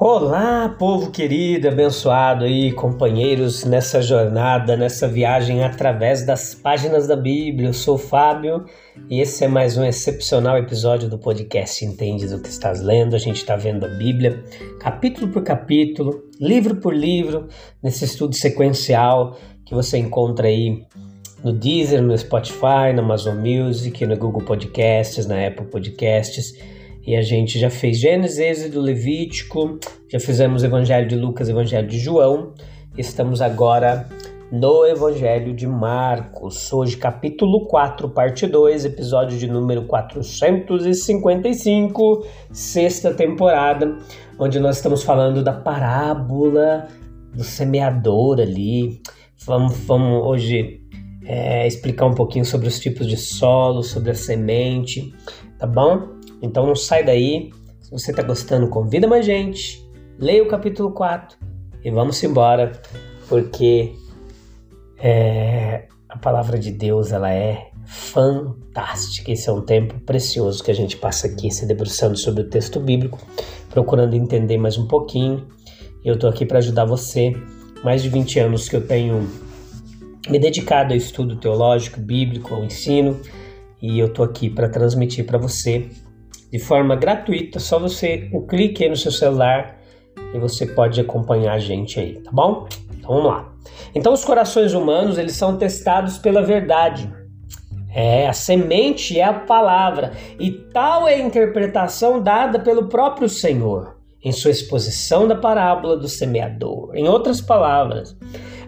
Olá, povo querido, abençoado aí, companheiros nessa jornada, nessa viagem através das páginas da Bíblia. Eu sou o Fábio e esse é mais um excepcional episódio do podcast Entendes o que estás lendo. A gente está vendo a Bíblia, capítulo por capítulo, livro por livro, nesse estudo sequencial que você encontra aí no Deezer, no Spotify, na Amazon Music, no Google Podcasts, na Apple Podcasts e a gente já fez Gênesis, do Levítico, já fizemos Evangelho de Lucas, Evangelho de João. Estamos agora no Evangelho de Marcos. Hoje, capítulo 4, parte 2, episódio de número 455, sexta temporada, onde nós estamos falando da parábola do semeador ali. Vamos, vamos hoje é, explicar um pouquinho sobre os tipos de solo, sobre a semente, tá bom? Então não sai daí. Se você está gostando, convida mais gente. Leia o capítulo 4 e vamos embora, porque é, a palavra de Deus ela é fantástica. Esse é um tempo precioso que a gente passa aqui se debruçando sobre o texto bíblico, procurando entender mais um pouquinho. Eu estou aqui para ajudar você. Mais de 20 anos que eu tenho me dedicado ao estudo teológico, bíblico, ao ensino, e eu estou aqui para transmitir para você de forma gratuita, só você um clique aí no seu celular e você pode acompanhar a gente aí, tá bom? Então vamos lá. Então os corações humanos, eles são testados pela verdade. É, a semente é a palavra, e tal é a interpretação dada pelo próprio Senhor em sua exposição da parábola do semeador. Em outras palavras,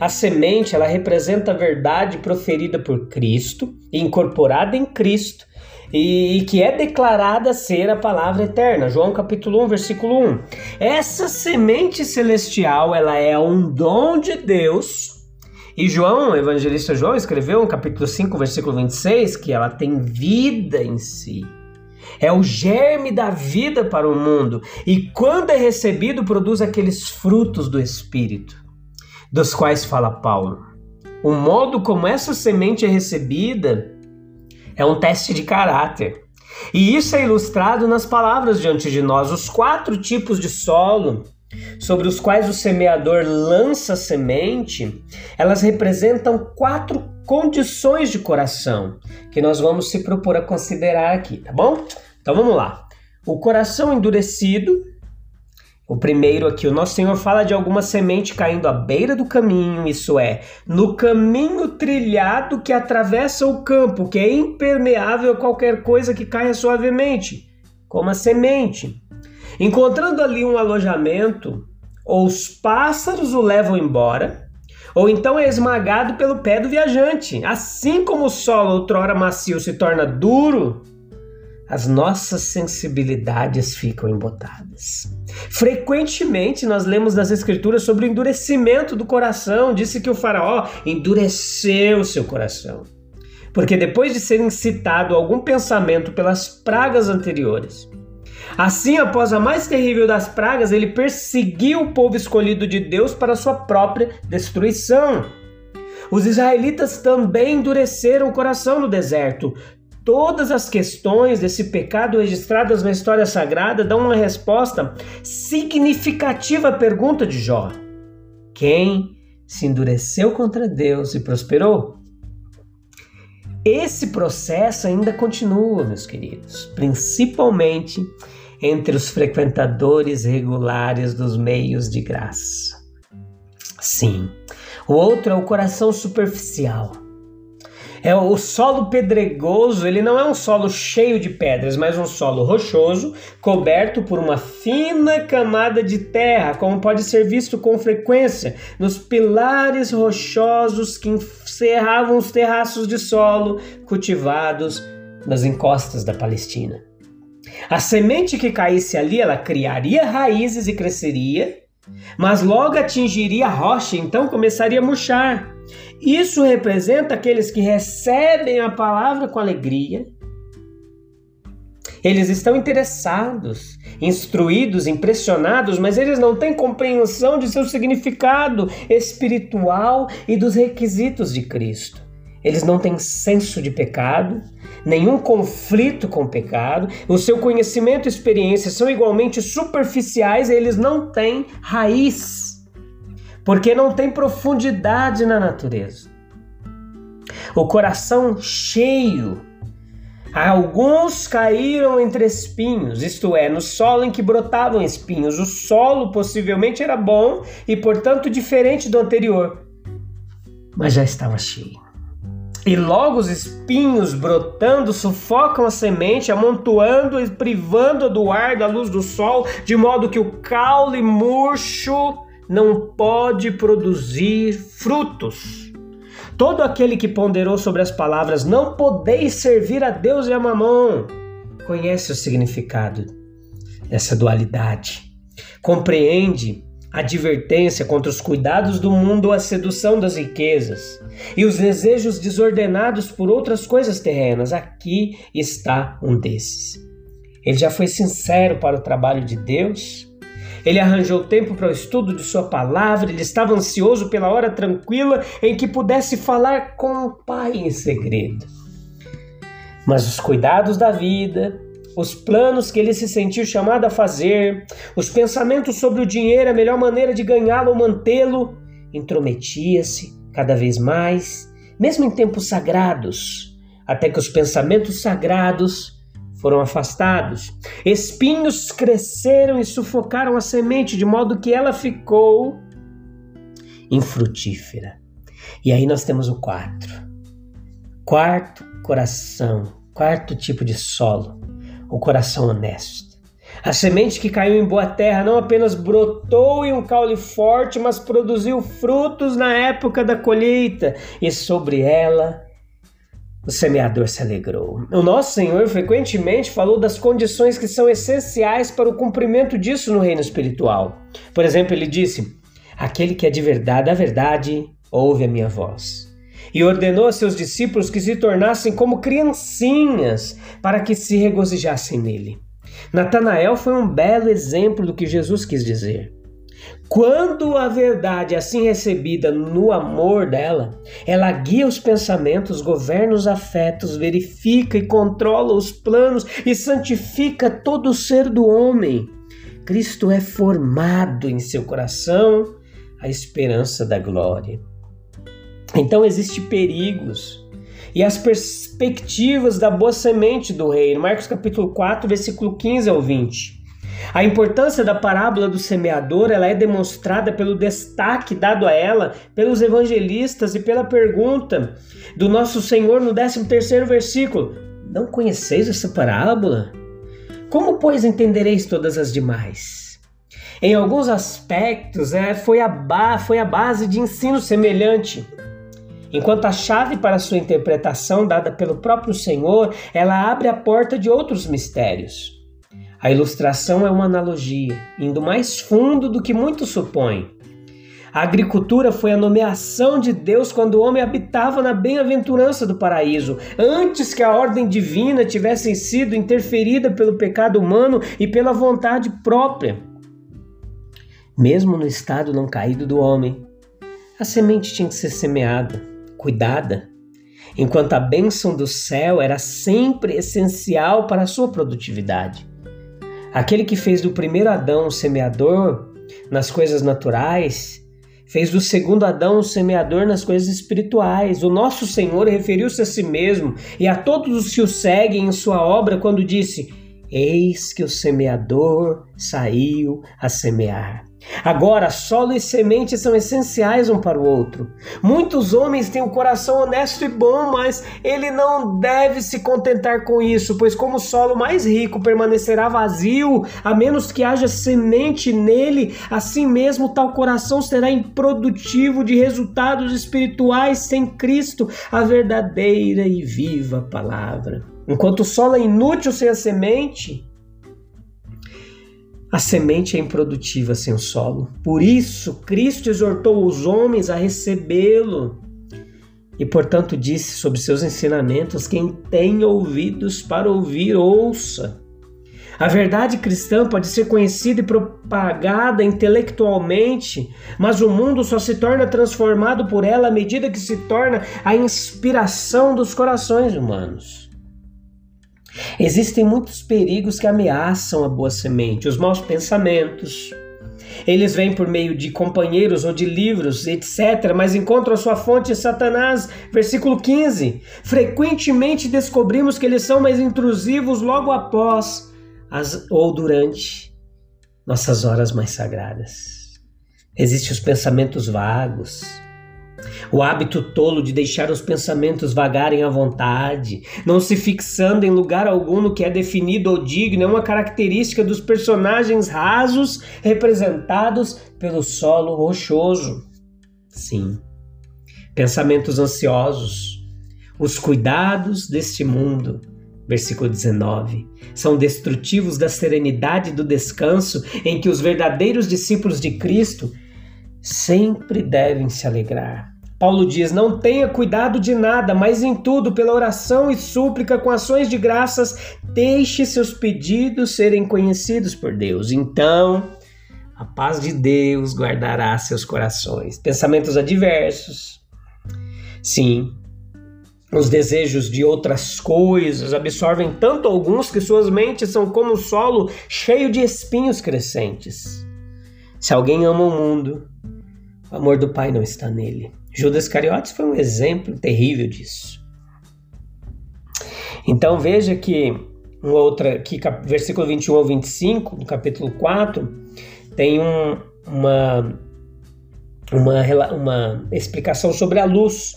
a semente ela representa a verdade proferida por Cristo e incorporada em Cristo e, que é declarada ser a palavra eterna. João capítulo 1, versículo 1. Essa semente celestial, ela é um dom de Deus. E João, o evangelista João, escreveu no capítulo 5, versículo 26, que ela tem vida em si. É o germe da vida para o mundo. E quando é recebido, produz aqueles frutos do Espírito, dos quais fala Paulo. O modo como essa semente é recebida é um teste de caráter. E isso é ilustrado nas palavras diante de nós, os quatro tipos de solo sobre os quais o semeador lança semente, elas representam quatro condições de coração que nós vamos se propor a considerar aqui, tá bom? Então vamos lá. O coração endurecido, o primeiro aqui, o nosso Senhor fala de alguma semente caindo à beira do caminho, isso é, no caminho trilhado que atravessa o campo, que é impermeável a qualquer coisa que caia suavemente, como a semente. Encontrando ali um alojamento, ou os pássaros o levam embora, ou então é esmagado pelo pé do viajante. Assim como o solo outrora macio se torna duro, as nossas sensibilidades ficam embotadas. Frequentemente nós lemos nas escrituras sobre o endurecimento do coração. Disse que o faraó endureceu seu coração. Porque depois de ser incitado a algum pensamento pelas pragas anteriores, assim após a mais terrível das pragas, ele perseguiu o povo escolhido de Deus para sua própria destruição. Os israelitas também endureceram o coração no deserto, todas as questões desse pecado registradas na história sagrada dão uma resposta significativa à pergunta de Jó: Quem se endureceu contra Deus e prosperou? Esse processo ainda continua, meus queridos, principalmente entre os frequentadores regulares dos meios de graça. Sim, o outro é o coração superficial é o solo pedregoso, ele não é um solo cheio de pedras, mas um solo rochoso, coberto por uma fina camada de terra, como pode ser visto com frequência nos pilares rochosos que encerravam os terraços de solo cultivados nas encostas da Palestina. A semente que caísse ali, ela criaria raízes e cresceria, mas logo atingiria a rocha, então começaria a murchar. Isso representa aqueles que recebem a palavra com alegria. Eles estão interessados, instruídos, impressionados, mas eles não têm compreensão de seu significado espiritual e dos requisitos de Cristo. Eles não têm senso de pecado, nenhum conflito com o pecado, o seu conhecimento e experiência são igualmente superficiais, eles não têm raiz, porque não tem profundidade na natureza. O coração cheio. Alguns caíram entre espinhos, isto é, no solo em que brotavam espinhos. O solo possivelmente era bom e, portanto, diferente do anterior, mas já estava cheio. E logo os espinhos brotando sufocam a semente, amontoando e privando do ar da luz do sol, de modo que o caule murcho não pode produzir frutos. Todo aquele que ponderou sobre as palavras não podeis servir a Deus e a mamão conhece o significado dessa dualidade. Compreende advertência contra os cuidados do mundo, a sedução das riquezas e os desejos desordenados por outras coisas terrenas. Aqui está um desses. Ele já foi sincero para o trabalho de Deus. Ele arranjou tempo para o estudo de Sua palavra, ele estava ansioso pela hora tranquila em que pudesse falar com o Pai em segredo. Mas os cuidados da vida, os planos que ele se sentiu chamado a fazer, os pensamentos sobre o dinheiro, a melhor maneira de ganhá-lo ou mantê-lo, intrometia-se cada vez mais, mesmo em tempos sagrados, até que os pensamentos sagrados foram afastados. Espinhos cresceram e sufocaram a semente, de modo que ela ficou infrutífera. E aí nós temos o quarto. Quarto coração, quarto tipo de solo o coração honesto. A semente que caiu em boa terra não apenas brotou em um caule forte, mas produziu frutos na época da colheita, e sobre ela o semeador se alegrou. O nosso Senhor frequentemente falou das condições que são essenciais para o cumprimento disso no reino espiritual. Por exemplo, ele disse: Aquele que é de verdade, a verdade, ouve a minha voz e ordenou a seus discípulos que se tornassem como criancinhas para que se regozijassem nele. Natanael foi um belo exemplo do que Jesus quis dizer. Quando a verdade é assim recebida no amor dela, ela guia os pensamentos, governa os afetos, verifica e controla os planos e santifica todo o ser do homem. Cristo é formado em seu coração a esperança da glória. Então existem perigos e as perspectivas da boa semente do reino. Marcos capítulo 4, versículo 15 ao 20. A importância da parábola do semeador ela é demonstrada pelo destaque dado a ela pelos evangelistas e pela pergunta do nosso Senhor no 13º versículo. Não conheceis essa parábola? Como, pois, entendereis todas as demais? Em alguns aspectos, é, foi, a foi a base de ensino semelhante enquanto a chave para sua interpretação, dada pelo próprio Senhor, ela abre a porta de outros mistérios. A ilustração é uma analogia, indo mais fundo do que muitos supõem. A agricultura foi a nomeação de Deus quando o homem habitava na bem-aventurança do paraíso, antes que a ordem divina tivesse sido interferida pelo pecado humano e pela vontade própria. Mesmo no estado não caído do homem, a semente tinha que ser semeada cuidada, enquanto a bênção do céu era sempre essencial para a sua produtividade. Aquele que fez do primeiro Adão o semeador nas coisas naturais, fez do segundo Adão o semeador nas coisas espirituais. O nosso Senhor referiu-se a si mesmo e a todos os que o seguem em sua obra quando disse: Eis que o semeador saiu a semear. Agora, solo e semente são essenciais um para o outro. Muitos homens têm um coração honesto e bom, mas ele não deve se contentar com isso, pois, como o solo mais rico permanecerá vazio, a menos que haja semente nele, assim mesmo tal coração será improdutivo de resultados espirituais sem Cristo, a verdadeira e viva palavra. Enquanto o solo é inútil sem a semente, a semente é improdutiva sem o solo. Por isso, Cristo exortou os homens a recebê-lo. E, portanto, disse sobre seus ensinamentos: quem tem ouvidos para ouvir, ouça. A verdade cristã pode ser conhecida e propagada intelectualmente, mas o mundo só se torna transformado por ela à medida que se torna a inspiração dos corações humanos. Existem muitos perigos que ameaçam a boa semente, os maus pensamentos. Eles vêm por meio de companheiros ou de livros, etc., mas encontram sua fonte em Satanás. Versículo 15. Frequentemente descobrimos que eles são mais intrusivos logo após as, ou durante nossas horas mais sagradas. Existem os pensamentos vagos, o hábito tolo de deixar os pensamentos vagarem à vontade, não se fixando em lugar algum no que é definido ou digno, é uma característica dos personagens rasos representados pelo solo rochoso. Sim, pensamentos ansiosos, os cuidados deste mundo Versículo 19. São destrutivos da serenidade do descanso em que os verdadeiros discípulos de Cristo sempre devem se alegrar. Paulo diz: Não tenha cuidado de nada, mas em tudo, pela oração e súplica, com ações de graças, deixe seus pedidos serem conhecidos por Deus. Então, a paz de Deus guardará seus corações. Pensamentos adversos. Sim, os desejos de outras coisas absorvem tanto alguns que suas mentes são como o solo cheio de espinhos crescentes. Se alguém ama o mundo, o amor do Pai não está nele. Judas Cariotes foi um exemplo terrível disso. Então veja que uma outra, aqui, versículo 21 ao 25, do capítulo 4, tem um, uma, uma, uma explicação sobre a luz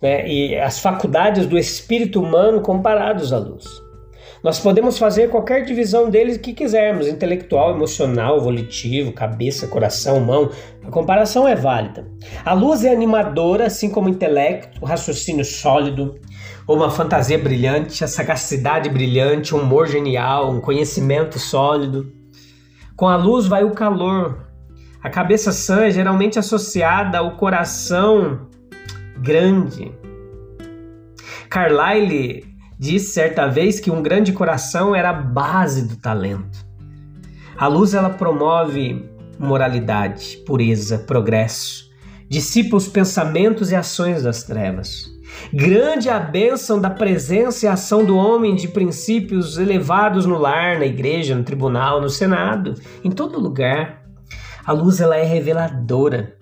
né, e as faculdades do espírito humano comparados à luz. Nós podemos fazer qualquer divisão deles que quisermos, intelectual, emocional, volitivo, cabeça, coração, mão. A comparação é válida. A luz é animadora, assim como o intelecto, o raciocínio sólido, uma fantasia brilhante, a sagacidade brilhante, um humor genial, um conhecimento sólido. Com a luz vai o calor. A cabeça sã é geralmente associada ao coração grande. Carlyle disse certa vez que um grande coração era a base do talento. A luz ela promove moralidade, pureza, progresso, dissipa os pensamentos e ações das trevas. Grande é a bênção da presença e ação do homem de princípios elevados no lar, na igreja, no tribunal, no senado, em todo lugar. A luz ela é reveladora.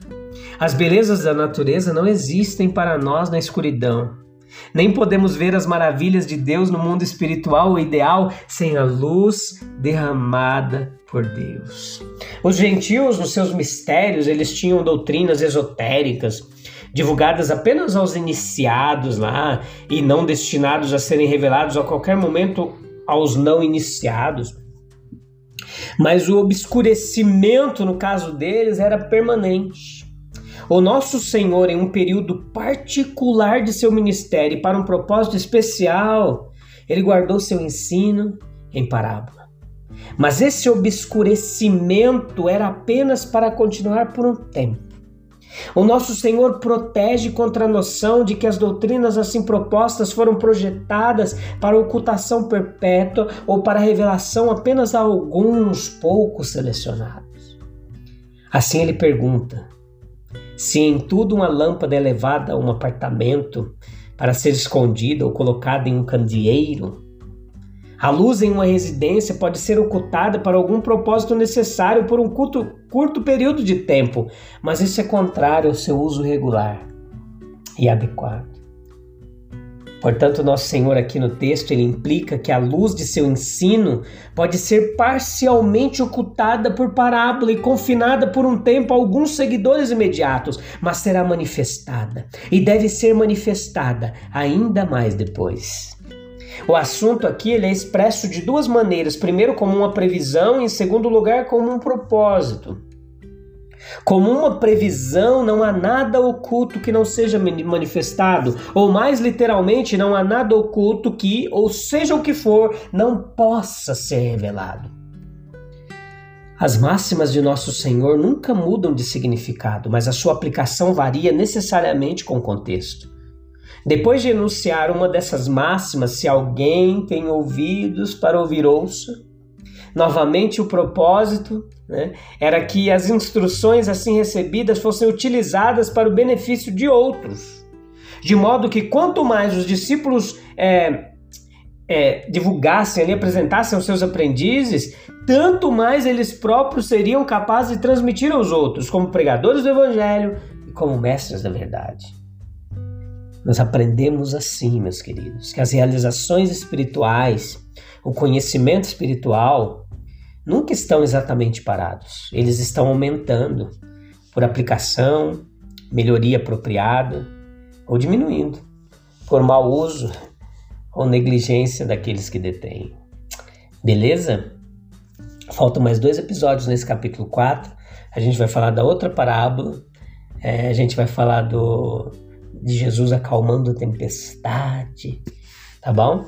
As belezas da natureza não existem para nós na escuridão. Nem podemos ver as maravilhas de Deus no mundo espiritual ou ideal sem a luz derramada por Deus. Os gentios, nos seus mistérios, eles tinham doutrinas esotéricas, divulgadas apenas aos iniciados lá e não destinados a serem revelados a qualquer momento aos não iniciados. Mas o obscurecimento, no caso deles, era permanente. O nosso Senhor, em um período particular de seu ministério, para um propósito especial, ele guardou seu ensino em parábola. Mas esse obscurecimento era apenas para continuar por um tempo. O nosso Senhor protege contra a noção de que as doutrinas assim propostas foram projetadas para ocultação perpétua ou para revelação apenas a alguns poucos selecionados. Assim ele pergunta: se em tudo uma lâmpada é levada a um apartamento para ser escondida ou colocada em um candeeiro, a luz em uma residência pode ser ocultada para algum propósito necessário por um curto, curto período de tempo, mas isso é contrário ao seu uso regular e adequado. Portanto, nosso Senhor aqui no texto ele implica que a luz de seu ensino pode ser parcialmente ocultada por parábola e confinada por um tempo a alguns seguidores imediatos, mas será manifestada e deve ser manifestada ainda mais depois. O assunto aqui ele é expresso de duas maneiras: primeiro, como uma previsão, e em segundo lugar, como um propósito. Como uma previsão, não há nada oculto que não seja manifestado, ou mais literalmente, não há nada oculto que, ou seja o que for, não possa ser revelado. As máximas de nosso Senhor nunca mudam de significado, mas a sua aplicação varia necessariamente com o contexto. Depois de enunciar uma dessas máximas, se alguém tem ouvidos para ouvir, ouça. Novamente, o propósito né, era que as instruções assim recebidas fossem utilizadas para o benefício de outros, de modo que quanto mais os discípulos é, é, divulgassem ali, apresentassem aos seus aprendizes, tanto mais eles próprios seriam capazes de transmitir aos outros, como pregadores do Evangelho e como mestres da verdade. Nós aprendemos assim, meus queridos, que as realizações espirituais, o conhecimento espiritual, nunca estão exatamente parados. Eles estão aumentando por aplicação, melhoria apropriada ou diminuindo por mau uso ou negligência daqueles que detêm. Beleza? Faltam mais dois episódios nesse capítulo 4. A gente vai falar da outra parábola. É, a gente vai falar do de Jesus acalmando a tempestade, tá bom?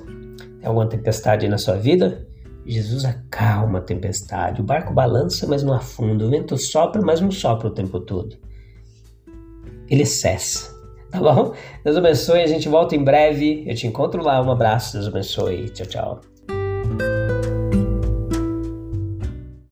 Tem alguma tempestade aí na sua vida? Jesus acalma a tempestade. O barco balança, mas não afunda. O vento sopra, mas não sopra o tempo todo. Ele cessa. Tá bom? Deus abençoe. A gente volta em breve. Eu te encontro lá. Um abraço. Deus abençoe. Tchau, tchau.